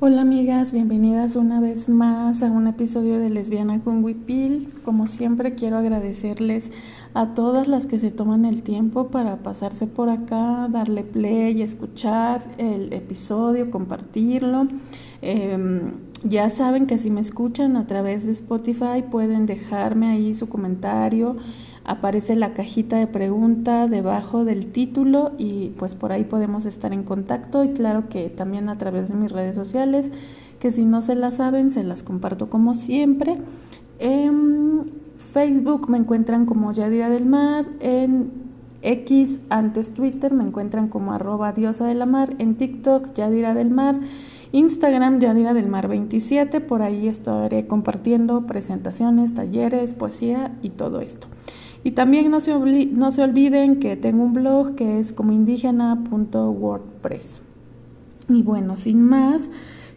Hola amigas, bienvenidas una vez más a un episodio de Lesbiana con Wipil. Como siempre quiero agradecerles a todas las que se toman el tiempo para pasarse por acá, darle play, escuchar el episodio, compartirlo. Em, ya saben que si me escuchan a través de Spotify pueden dejarme ahí su comentario aparece la cajita de pregunta debajo del título y pues por ahí podemos estar en contacto y claro que también a través de mis redes sociales que si no se las saben se las comparto como siempre. En Facebook me encuentran como Yadira del Mar, en X antes Twitter me encuentran como arroba diosa de la mar, en TikTok Yadira del Mar. Instagram Yadira del Mar 27, por ahí estaré compartiendo presentaciones, talleres, poesía y todo esto. Y también no se, no se olviden que tengo un blog que es como indígena.wordpress. Y bueno, sin más,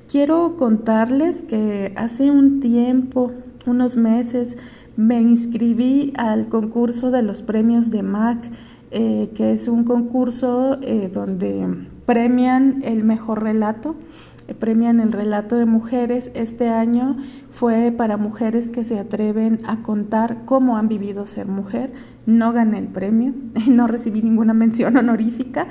quiero contarles que hace un tiempo, unos meses, me inscribí al concurso de los premios de MAC, eh, que es un concurso eh, donde premian el mejor relato premian el relato de mujeres. Este año fue para mujeres que se atreven a contar cómo han vivido ser mujer. No gané el premio, no recibí ninguna mención honorífica,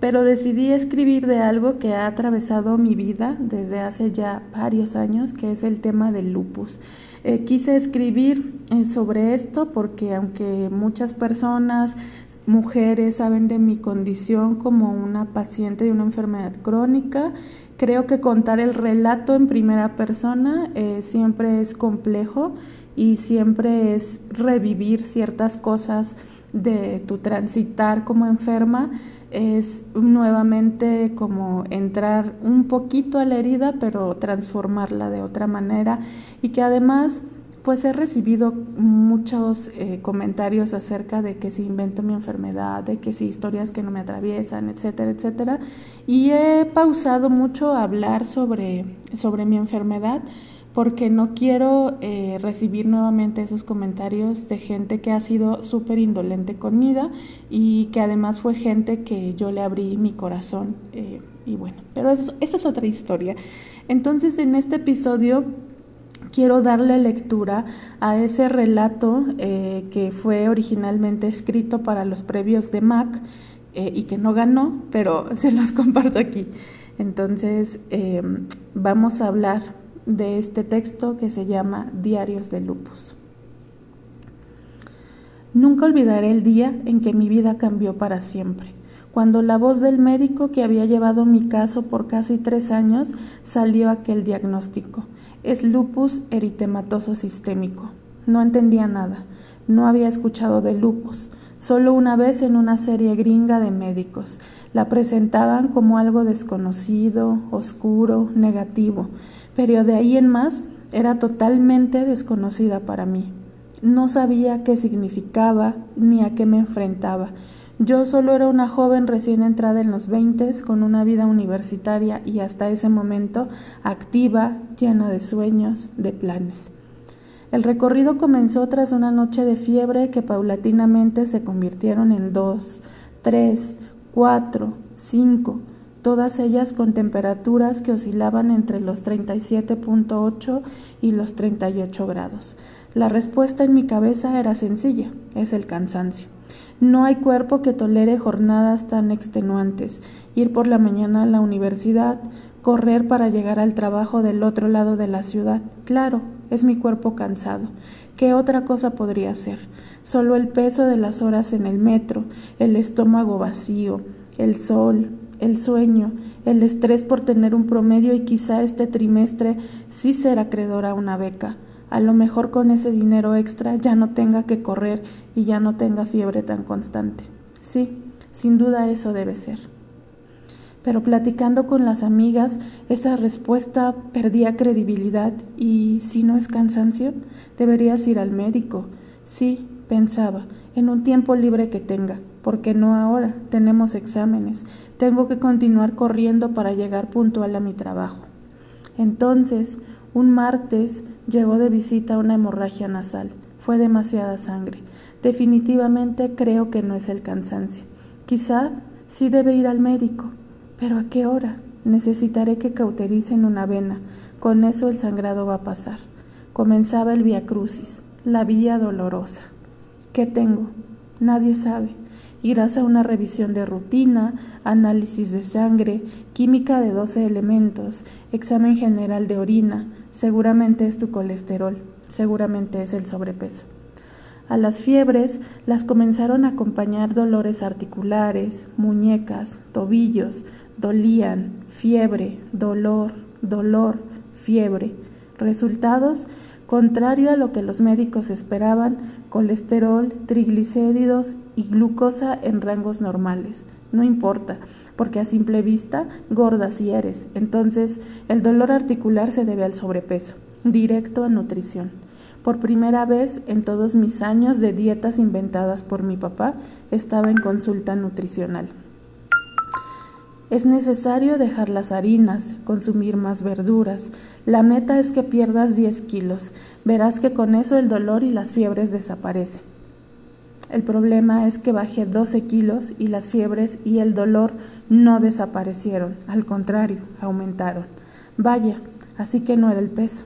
pero decidí escribir de algo que ha atravesado mi vida desde hace ya varios años, que es el tema del lupus. Eh, quise escribir eh, sobre esto porque aunque muchas personas, mujeres, saben de mi condición como una paciente de una enfermedad crónica, Creo que contar el relato en primera persona eh, siempre es complejo y siempre es revivir ciertas cosas de tu transitar como enferma. Es nuevamente como entrar un poquito a la herida, pero transformarla de otra manera y que además pues he recibido muchos eh, comentarios acerca de que si invento mi enfermedad, de que si historias que no me atraviesan, etcétera, etcétera. Y he pausado mucho a hablar sobre, sobre mi enfermedad porque no quiero eh, recibir nuevamente esos comentarios de gente que ha sido súper indolente conmigo y que además fue gente que yo le abrí mi corazón. Eh, y bueno, pero esa es otra historia. Entonces en este episodio quiero darle lectura a ese relato eh, que fue originalmente escrito para los previos de Mac eh, y que no ganó, pero se los comparto aquí. Entonces, em, vamos a hablar de este texto que se llama Diarios de Lupus. Nunca olvidaré el día en que mi vida cambió para siempre, cuando la voz del médico que había llevado mi caso por casi tres años salió aquel diagnóstico es lupus eritematoso sistémico. No entendía nada. No había escuchado de lupus. Solo una vez en una serie gringa de médicos. La presentaban como algo desconocido, oscuro, negativo. Pero de ahí en más era totalmente desconocida para mí. No sabía qué significaba ni a qué me enfrentaba. Yo solo era una joven recién entrada en los veintes, con una vida universitaria y hasta ese momento activa, llena de sueños, de planes. El recorrido comenzó tras una noche de fiebre que paulatinamente se convirtieron en dos, tres, cuatro, cinco, todas ellas con temperaturas que oscilaban entre los 37.8 y los 38 grados. La respuesta en mi cabeza era sencilla, es el cansancio. No hay cuerpo que tolere jornadas tan extenuantes. Ir por la mañana a la universidad, correr para llegar al trabajo del otro lado de la ciudad. Claro, es mi cuerpo cansado. ¿Qué otra cosa podría ser? Solo el peso de las horas en el metro, el estómago vacío, el sol, el sueño, el estrés por tener un promedio y quizá este trimestre sí ser acreedor a una beca a lo mejor con ese dinero extra ya no tenga que correr y ya no tenga fiebre tan constante. Sí, sin duda eso debe ser. Pero platicando con las amigas, esa respuesta perdía credibilidad y si no es cansancio, deberías ir al médico. Sí, pensaba, en un tiempo libre que tenga, porque no ahora, tenemos exámenes, tengo que continuar corriendo para llegar puntual a mi trabajo. Entonces, un martes llegó de visita una hemorragia nasal. Fue demasiada sangre. Definitivamente creo que no es el cansancio. Quizá sí debe ir al médico. Pero ¿a qué hora? Necesitaré que cautericen una vena. Con eso el sangrado va a pasar. Comenzaba el Via Crucis, la vía dolorosa. ¿Qué tengo? Nadie sabe. Irás a una revisión de rutina, análisis de sangre, química de 12 elementos, examen general de orina. Seguramente es tu colesterol, seguramente es el sobrepeso. A las fiebres las comenzaron a acompañar dolores articulares, muñecas, tobillos, dolían, fiebre, dolor, dolor, fiebre. Resultados, contrario a lo que los médicos esperaban, colesterol, triglicéridos y glucosa en rangos normales. No importa, porque a simple vista gorda si eres. Entonces, el dolor articular se debe al sobrepeso, directo a nutrición. Por primera vez en todos mis años de dietas inventadas por mi papá, estaba en consulta nutricional. Es necesario dejar las harinas, consumir más verduras. La meta es que pierdas 10 kilos. Verás que con eso el dolor y las fiebres desaparecen. El problema es que bajé 12 kilos y las fiebres y el dolor no desaparecieron, al contrario, aumentaron. Vaya, así que no era el peso.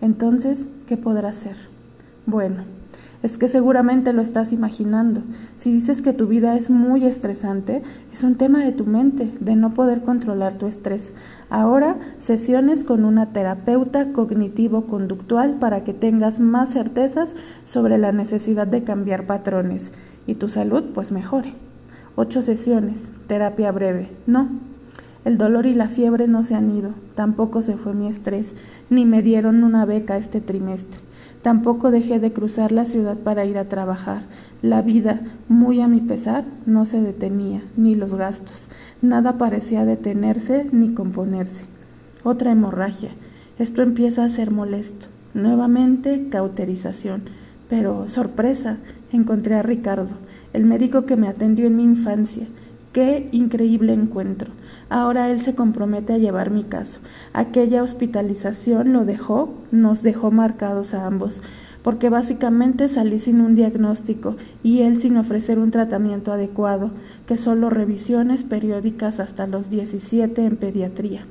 Entonces, ¿qué podrá ser? Bueno, es que seguramente lo estás imaginando. Si dices que tu vida es muy estresante, es un tema de tu mente, de no poder controlar tu estrés. Ahora, sesiones con una terapeuta cognitivo-conductual para que tengas más certezas sobre la necesidad de cambiar patrones y tu salud pues mejore. Ocho sesiones, terapia breve. No, el dolor y la fiebre no se han ido, tampoco se fue mi estrés, ni me dieron una beca este trimestre. Tampoco dejé de cruzar la ciudad para ir a trabajar. La vida, muy a mi pesar, no se detenía, ni los gastos. Nada parecía detenerse ni componerse. Otra hemorragia. Esto empieza a ser molesto. Nuevamente, cauterización. Pero, sorpresa, encontré a Ricardo, el médico que me atendió en mi infancia. Qué increíble encuentro. Ahora él se compromete a llevar mi caso. Aquella hospitalización lo dejó, nos dejó marcados a ambos, porque básicamente salí sin un diagnóstico y él sin ofrecer un tratamiento adecuado, que solo revisiones periódicas hasta los 17 en pediatría.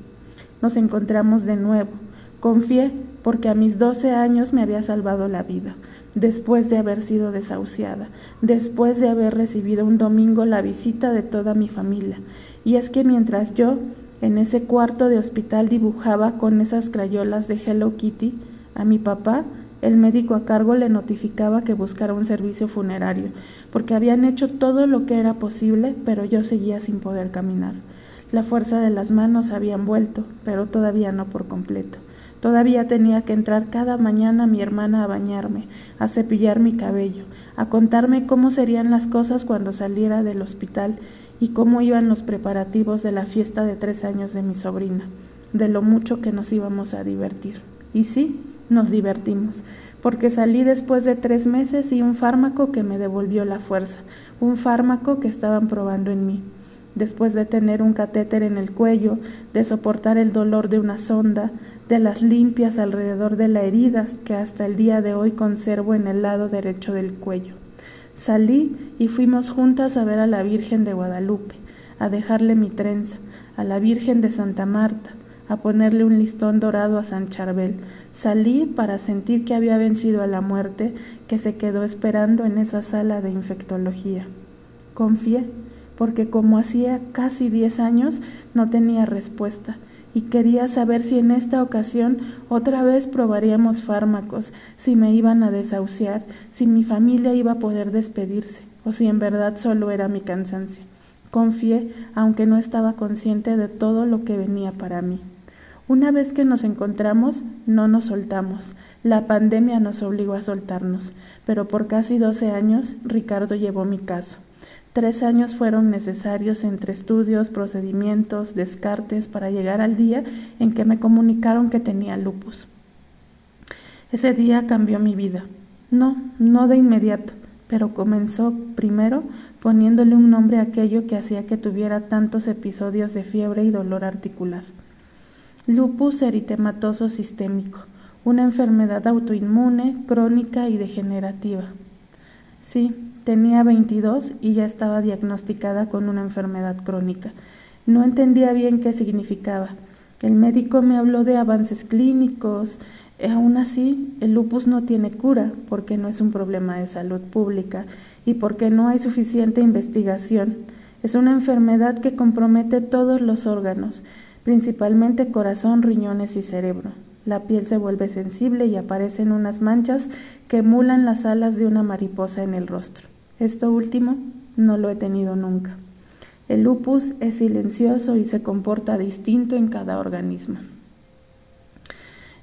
Nos encontramos de nuevo. Confié porque a mis 12 años me había salvado la vida después de haber sido desahuciada, después de haber recibido un domingo la visita de toda mi familia. Y es que mientras yo en ese cuarto de hospital dibujaba con esas crayolas de Hello Kitty a mi papá, el médico a cargo le notificaba que buscara un servicio funerario, porque habían hecho todo lo que era posible, pero yo seguía sin poder caminar. La fuerza de las manos habían vuelto, pero todavía no por completo. Todavía tenía que entrar cada mañana mi hermana a bañarme, a cepillar mi cabello, a contarme cómo serían las cosas cuando saliera del hospital y cómo iban los preparativos de la fiesta de tres años de mi sobrina, de lo mucho que nos íbamos a divertir. Y sí, nos divertimos, porque salí después de tres meses y un fármaco que me devolvió la fuerza, un fármaco que estaban probando en mí después de tener un catéter en el cuello, de soportar el dolor de una sonda, de las limpias alrededor de la herida que hasta el día de hoy conservo en el lado derecho del cuello. Salí y fuimos juntas a ver a la Virgen de Guadalupe, a dejarle mi trenza, a la Virgen de Santa Marta, a ponerle un listón dorado a San Charbel. Salí para sentir que había vencido a la muerte que se quedó esperando en esa sala de infectología. Confié porque como hacía casi diez años no tenía respuesta y quería saber si en esta ocasión otra vez probaríamos fármacos, si me iban a desahuciar, si mi familia iba a poder despedirse, o si en verdad solo era mi cansancio. Confié, aunque no estaba consciente de todo lo que venía para mí. Una vez que nos encontramos, no nos soltamos. La pandemia nos obligó a soltarnos, pero por casi doce años Ricardo llevó mi caso. Tres años fueron necesarios entre estudios, procedimientos, descartes para llegar al día en que me comunicaron que tenía lupus. Ese día cambió mi vida. No, no de inmediato, pero comenzó primero poniéndole un nombre a aquello que hacía que tuviera tantos episodios de fiebre y dolor articular. Lupus eritematoso sistémico, una enfermedad autoinmune, crónica y degenerativa. Sí, Tenía 22 y ya estaba diagnosticada con una enfermedad crónica. No entendía bien qué significaba. El médico me habló de avances clínicos. Aún así, el lupus no tiene cura porque no es un problema de salud pública y porque no hay suficiente investigación. Es una enfermedad que compromete todos los órganos, principalmente corazón, riñones y cerebro. La piel se vuelve sensible y aparecen unas manchas que emulan las alas de una mariposa en el rostro. Esto último no lo he tenido nunca. El lupus es silencioso y se comporta distinto en cada organismo.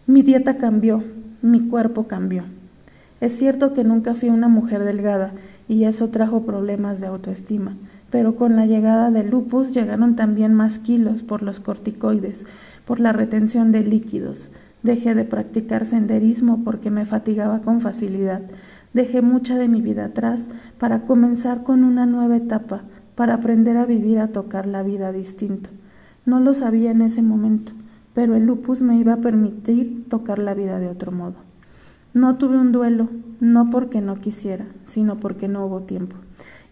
Mi dieta cambió, mi cuerpo cambió. Es cierto que nunca fui una mujer delgada y eso trajo problemas de autoestima, pero con la llegada del lupus llegaron también más kilos por los corticoides, por la retención de líquidos. Dejé de practicar senderismo porque me fatigaba con facilidad. Dejé mucha de mi vida atrás para comenzar con una nueva etapa, para aprender a vivir a tocar la vida distinto. No lo sabía en ese momento, pero el lupus me iba a permitir tocar la vida de otro modo. No tuve un duelo, no porque no quisiera, sino porque no hubo tiempo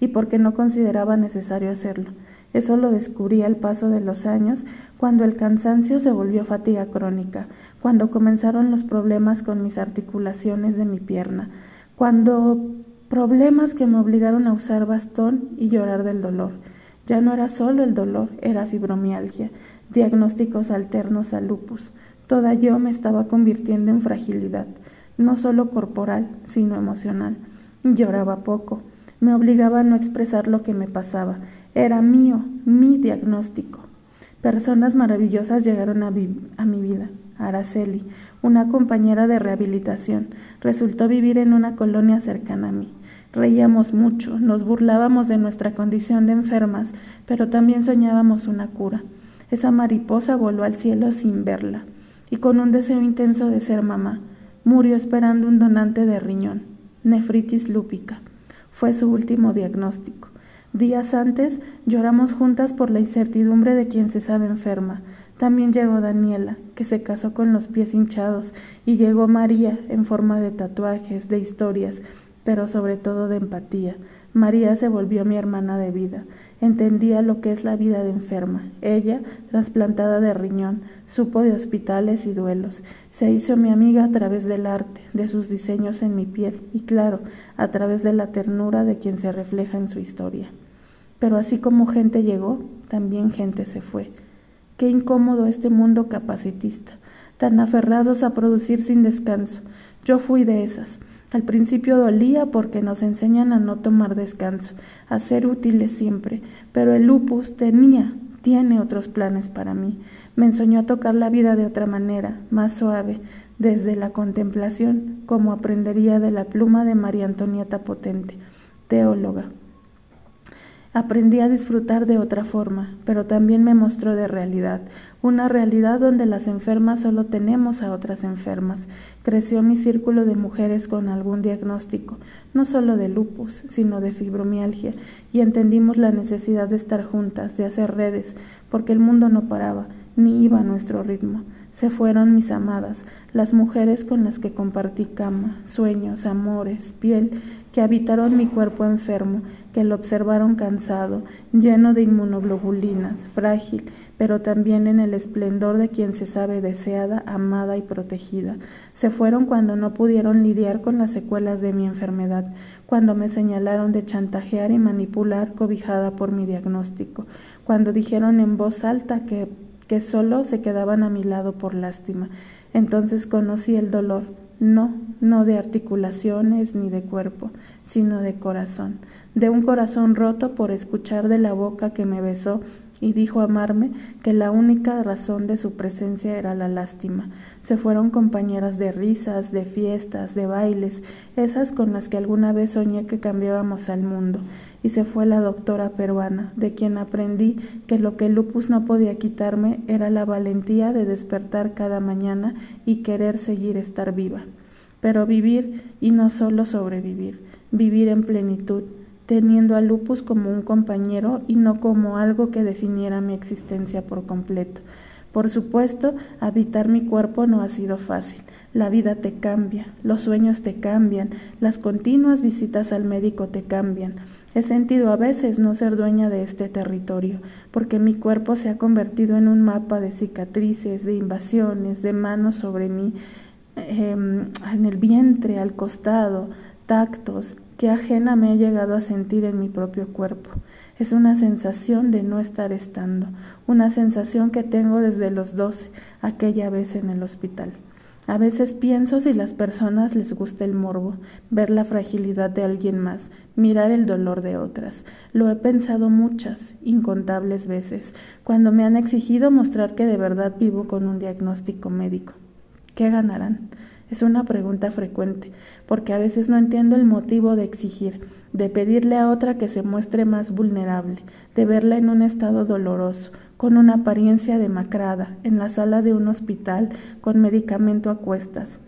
y porque no consideraba necesario hacerlo. Eso lo descubrí al paso de los años, cuando el cansancio se volvió fatiga crónica, cuando comenzaron los problemas con mis articulaciones de mi pierna, cuando problemas que me obligaron a usar bastón y llorar del dolor. Ya no era solo el dolor, era fibromialgia, diagnósticos alternos a lupus. Toda yo me estaba convirtiendo en fragilidad, no solo corporal, sino emocional. Lloraba poco, me obligaba a no expresar lo que me pasaba. Era mío, mi diagnóstico. Personas maravillosas llegaron a, a mi vida. Araceli, una compañera de rehabilitación, resultó vivir en una colonia cercana a mí. Reíamos mucho, nos burlábamos de nuestra condición de enfermas, pero también soñábamos una cura. Esa mariposa voló al cielo sin verla, y con un deseo intenso de ser mamá, murió esperando un donante de riñón, nefritis lúpica. Fue su último diagnóstico. Días antes lloramos juntas por la incertidumbre de quien se sabe enferma. También llegó Daniela, que se casó con los pies hinchados, y llegó María en forma de tatuajes, de historias, pero sobre todo de empatía. María se volvió mi hermana de vida. Entendía lo que es la vida de enferma. Ella, trasplantada de riñón, supo de hospitales y duelos. Se hizo mi amiga a través del arte, de sus diseños en mi piel y, claro, a través de la ternura de quien se refleja en su historia. Pero así como gente llegó, también gente se fue. Qué incómodo este mundo capacitista, tan aferrados a producir sin descanso. Yo fui de esas. Al principio dolía porque nos enseñan a no tomar descanso, a ser útiles siempre, pero el lupus tenía, tiene otros planes para mí. Me enseñó a tocar la vida de otra manera, más suave, desde la contemplación, como aprendería de la pluma de María Antonieta Potente, teóloga. Aprendí a disfrutar de otra forma, pero también me mostró de realidad, una realidad donde las enfermas solo tenemos a otras enfermas. Creció mi círculo de mujeres con algún diagnóstico, no solo de lupus, sino de fibromialgia, y entendimos la necesidad de estar juntas, de hacer redes, porque el mundo no paraba, ni iba a nuestro ritmo. Se fueron mis amadas, las mujeres con las que compartí cama, sueños, amores, piel, que habitaron mi cuerpo enfermo, que lo observaron cansado, lleno de inmunoglobulinas, frágil, pero también en el esplendor de quien se sabe deseada, amada y protegida. Se fueron cuando no pudieron lidiar con las secuelas de mi enfermedad, cuando me señalaron de chantajear y manipular cobijada por mi diagnóstico, cuando dijeron en voz alta que que solo se quedaban a mi lado por lástima. Entonces conocí el dolor, no, no de articulaciones ni de cuerpo, sino de corazón, de un corazón roto por escuchar de la boca que me besó y dijo amarme que la única razón de su presencia era la lástima. Se fueron compañeras de risas, de fiestas, de bailes, esas con las que alguna vez soñé que cambiábamos al mundo, y se fue la doctora peruana, de quien aprendí que lo que lupus no podía quitarme era la valentía de despertar cada mañana y querer seguir estar viva. Pero vivir y no solo sobrevivir, vivir en plenitud, teniendo a lupus como un compañero y no como algo que definiera mi existencia por completo. Por supuesto, habitar mi cuerpo no ha sido fácil. La vida te cambia, los sueños te cambian, las continuas visitas al médico te cambian. He sentido a veces no ser dueña de este territorio, porque mi cuerpo se ha convertido en un mapa de cicatrices, de invasiones, de manos sobre mí, em, en el vientre, al costado, tactos, que ajena me he llegado a sentir en mi propio cuerpo. Es una sensación de no estar estando, una sensación que tengo desde los doce, aquella vez en el hospital. A veces pienso si las personas les gusta el morbo, ver la fragilidad de alguien más, mirar el dolor de otras. Lo he pensado muchas, incontables veces, cuando me han exigido mostrar que de verdad vivo con un diagnóstico médico. ¿Qué ganarán? Es una pregunta frecuente, porque a veces no entiendo el motivo de exigir, de pedirle a otra que se muestre más vulnerable, de verla en un estado doloroso, con una apariencia demacrada, en la sala de un hospital, con medicamento a cuestas.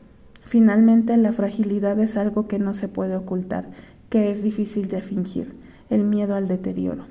Finalmente, la fragilidad es algo que no se puede ocultar, que es difícil de fingir, el miedo al deterioro.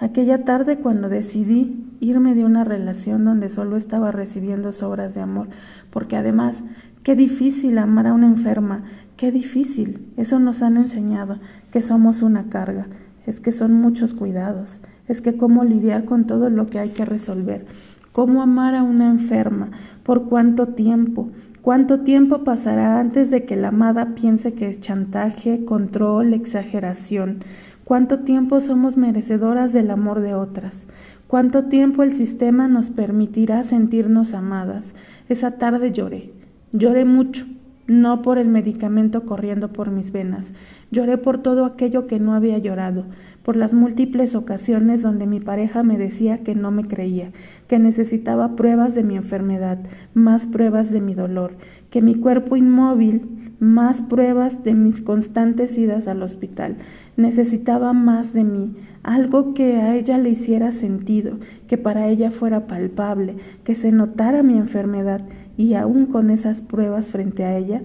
Aquella tarde cuando decidí irme de una relación donde solo estaba recibiendo sobras de amor, porque además, qué difícil amar a una enferma, qué difícil, eso nos han enseñado, que somos una carga, es que son muchos cuidados, es que cómo lidiar con todo lo que hay que resolver, cómo amar a una enferma, por cuánto tiempo, cuánto tiempo pasará antes de que la amada piense que es chantaje, control, exageración, cuánto tiempo somos merecedoras del amor de otras, cuánto tiempo el sistema nos permitirá sentirnos amadas. Esa tarde lloré, lloré mucho, no por el medicamento corriendo por mis venas, lloré por todo aquello que no había llorado, por las múltiples ocasiones donde mi pareja me decía que no me creía, que necesitaba pruebas de mi enfermedad, más pruebas de mi dolor, que mi cuerpo inmóvil, más pruebas de mis constantes idas al hospital, necesitaba más de mí, algo que a ella le hiciera sentido, que para ella fuera palpable, que se notara mi enfermedad, y aún con esas pruebas frente a ella,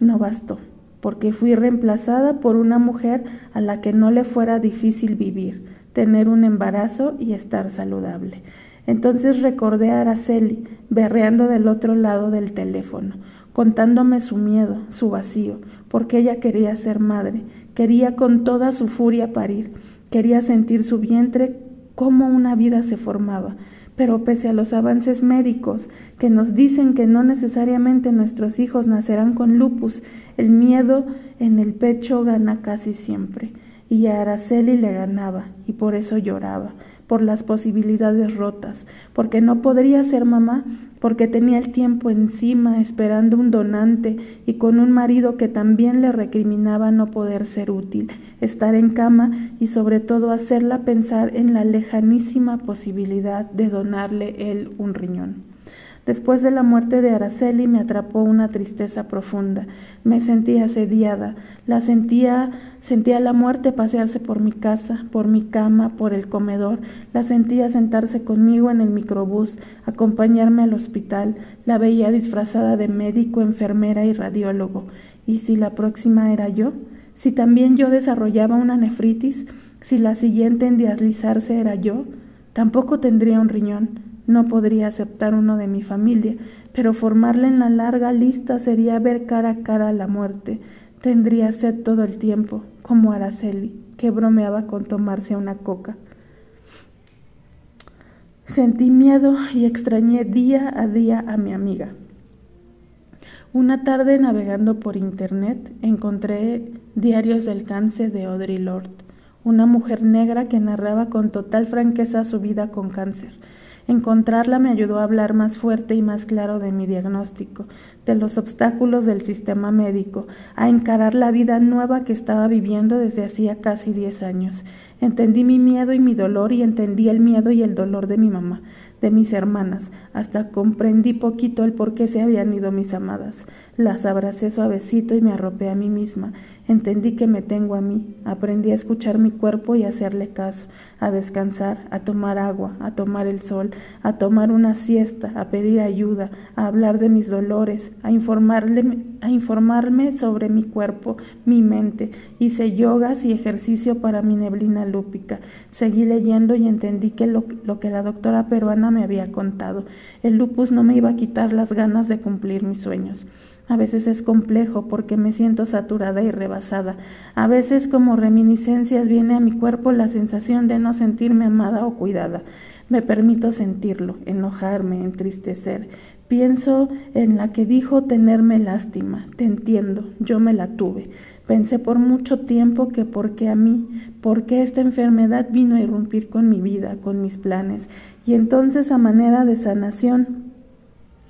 no bastó porque fui reemplazada por una mujer a la que no le fuera difícil vivir, tener un embarazo y estar saludable. Entonces recordé a Araceli berreando del otro lado del teléfono, contándome su miedo, su vacío, porque ella quería ser madre, quería con toda su furia parir, quería sentir su vientre cómo una vida se formaba, pero pese a los avances médicos que nos dicen que no necesariamente nuestros hijos nacerán con lupus, el miedo en el pecho gana casi siempre. Y a Araceli le ganaba, y por eso lloraba, por las posibilidades rotas, porque no podría ser mamá, porque tenía el tiempo encima esperando un donante y con un marido que también le recriminaba no poder ser útil, estar en cama y sobre todo hacerla pensar en la lejanísima posibilidad de donarle él un riñón. Después de la muerte de Araceli me atrapó una tristeza profunda. Me sentía asediada, la sentía, sentía la muerte pasearse por mi casa, por mi cama, por el comedor, la sentía sentarse conmigo en el microbús, acompañarme al hospital, la veía disfrazada de médico, enfermera y radiólogo. ¿Y si la próxima era yo? ¿Si también yo desarrollaba una nefritis? ¿Si la siguiente en dializarse era yo? Tampoco tendría un riñón. No podría aceptar uno de mi familia, pero formarle en la larga lista sería ver cara a cara la muerte. Tendría sed todo el tiempo, como Araceli, que bromeaba con tomarse una coca. Sentí miedo y extrañé día a día a mi amiga. Una tarde navegando por internet encontré Diarios del Cáncer de Audrey Lord, una mujer negra que narraba con total franqueza su vida con cáncer Encontrarla me ayudó a hablar más fuerte y más claro de mi diagnóstico, de los obstáculos del sistema médico, a encarar la vida nueva que estaba viviendo desde hacía casi diez años. Entendí mi miedo y mi dolor y entendí el miedo y el dolor de mi mamá, de mis hermanas, hasta comprendí poquito el por qué se habían ido mis amadas. Las abracé suavecito y me arropé a mí misma. Entendí que me tengo a mí, aprendí a escuchar mi cuerpo y hacerle caso, a descansar, a tomar agua, a tomar el sol, a tomar una siesta, a pedir ayuda, a hablar de mis dolores, a, informarle, a informarme sobre mi cuerpo, mi mente. Hice yogas y ejercicio para mi neblina lúpica. Seguí leyendo y entendí que lo que la doctora peruana me había contado. El lupus no me iba a quitar las ganas de cumplir mis sueños. A veces es complejo porque me siento saturada y rebasada. A veces como reminiscencias viene a mi cuerpo la sensación de no sentirme amada o cuidada. Me permito sentirlo, enojarme, entristecer. Pienso en la que dijo tenerme lástima. Te entiendo, yo me la tuve. Pensé por mucho tiempo que porque a mí, porque esta enfermedad vino a irrumpir con mi vida, con mis planes, y entonces a manera de sanación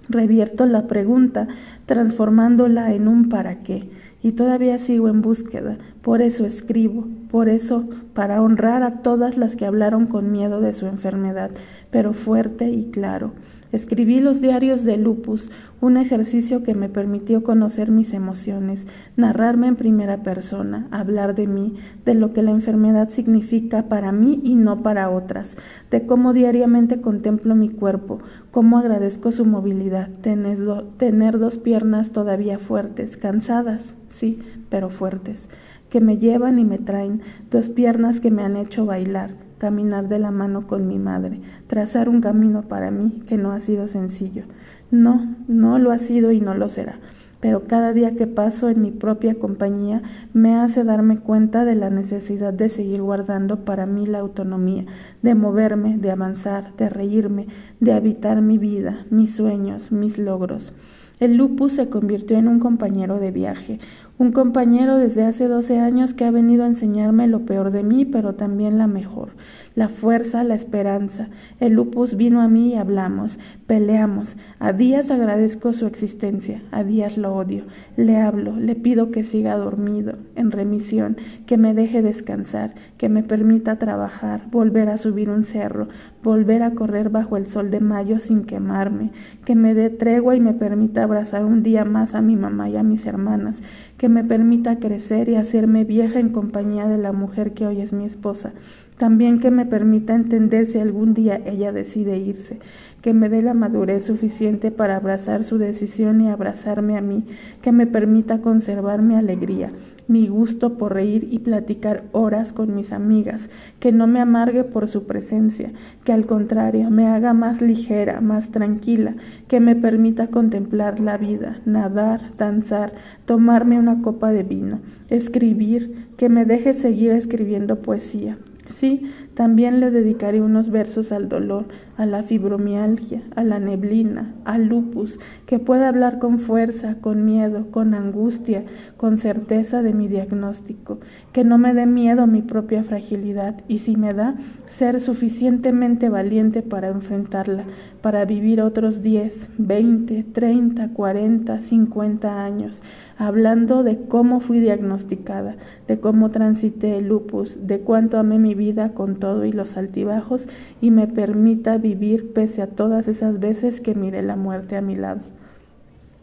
revierto la pregunta, transformándola en un para qué, y todavía sigo en búsqueda, por eso escribo, por eso para honrar a todas las que hablaron con miedo de su enfermedad, pero fuerte y claro. Escribí los diarios de lupus, un ejercicio que me permitió conocer mis emociones, narrarme en primera persona, hablar de mí, de lo que la enfermedad significa para mí y no para otras, de cómo diariamente contemplo mi cuerpo, cómo agradezco su movilidad, tener, dos piernas todavía fuertes, cansadas, sí, pero fuertes, que me llevan y me traen, dos piernas que me han hecho bailar, caminar de la mano con mi madre, trazar un camino para mí que no ha sido sencillo. No, no lo ha sido y no lo será, pero cada día que paso en mi propia compañía me hace darme cuenta de la necesidad de seguir guardando para mí la autonomía, de moverme, de avanzar, de reírme, de habitar mi vida, mis sueños, mis logros. El lupus se convirtió en un compañero de viaje, un compañero desde hace 12 años que ha venido a enseñarme lo peor de mí, pero también la mejor, la fuerza, la esperanza. El lupus vino a mí y hablamos, peleamos. A días agradezco su existencia, a días lo odio. Le hablo, le pido que siga dormido, en remisión, que me deje descansar, que me permita trabajar, volver a subir un cerro, volver a correr bajo el sol de mayo sin quemarme, que me dé tregua y me permita abrazar un día más a mi mamá y a mis hermanas, que me permita crecer y hacerme vieja en compañía de la mujer que hoy es mi esposa, también que me permita entender si algún día ella decide irse, que me dé la madurez suficiente para abrazar su decisión y abrazarme a mí, que me permita conservar mi alegría, mi gusto por reír y platicar horas con mis amigas, que no me amargue por su presencia, que al contrario me haga más ligera, más tranquila, que me permita contemplar la vida, nadar, danzar, tomarme una copa de vino, escribir, que me deje seguir escribiendo poesía, Sí, también le dedicaré unos versos al dolor, a la fibromialgia, a la neblina, al lupus, que pueda hablar con fuerza, con miedo, con angustia, con certeza de mi diagnóstico, que no me dé miedo mi propia fragilidad y si me da, ser suficientemente valiente para enfrentarla, para vivir otros 10, 20, 30, 40, 50 años, hablando de cómo fui diagnosticada, de cómo transité el lupus, de cuánto amé mi vida con todo y los altibajos y me permita vivir pese a todas esas veces que miré la muerte a mi lado.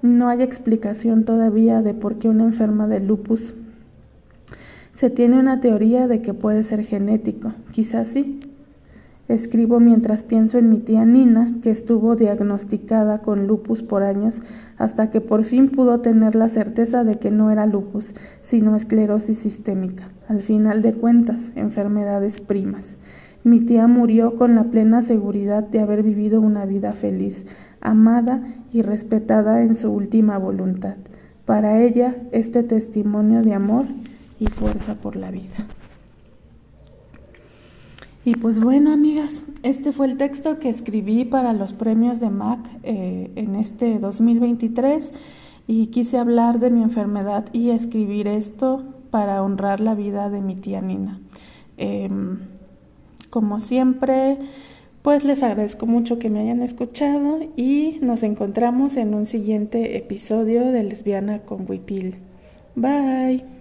No hay explicación todavía de por qué una enferma de lupus se tiene una teoría de que puede ser genético, quizás sí, Escribo mientras pienso en mi tía Nina, que estuvo diagnosticada con lupus por años, hasta que por fin pudo tener la certeza de que no era lupus, sino esclerosis sistémica. Al final de cuentas, enfermedades primas. Mi tía murió con la plena seguridad de haber vivido una vida feliz, amada y respetada en su última voluntad. Para ella, este testimonio de amor y fuerza por la vida. Y pues bueno, amigas, este fue el texto que escribí para los premios de MAC eh, en este 2023 y quise hablar de mi enfermedad y escribir esto para honrar la vida de mi tía Nina. Em, como siempre, pues les agradezco mucho que me hayan escuchado y nos encontramos en un siguiente episodio de Lesbiana con Wipil. Bye.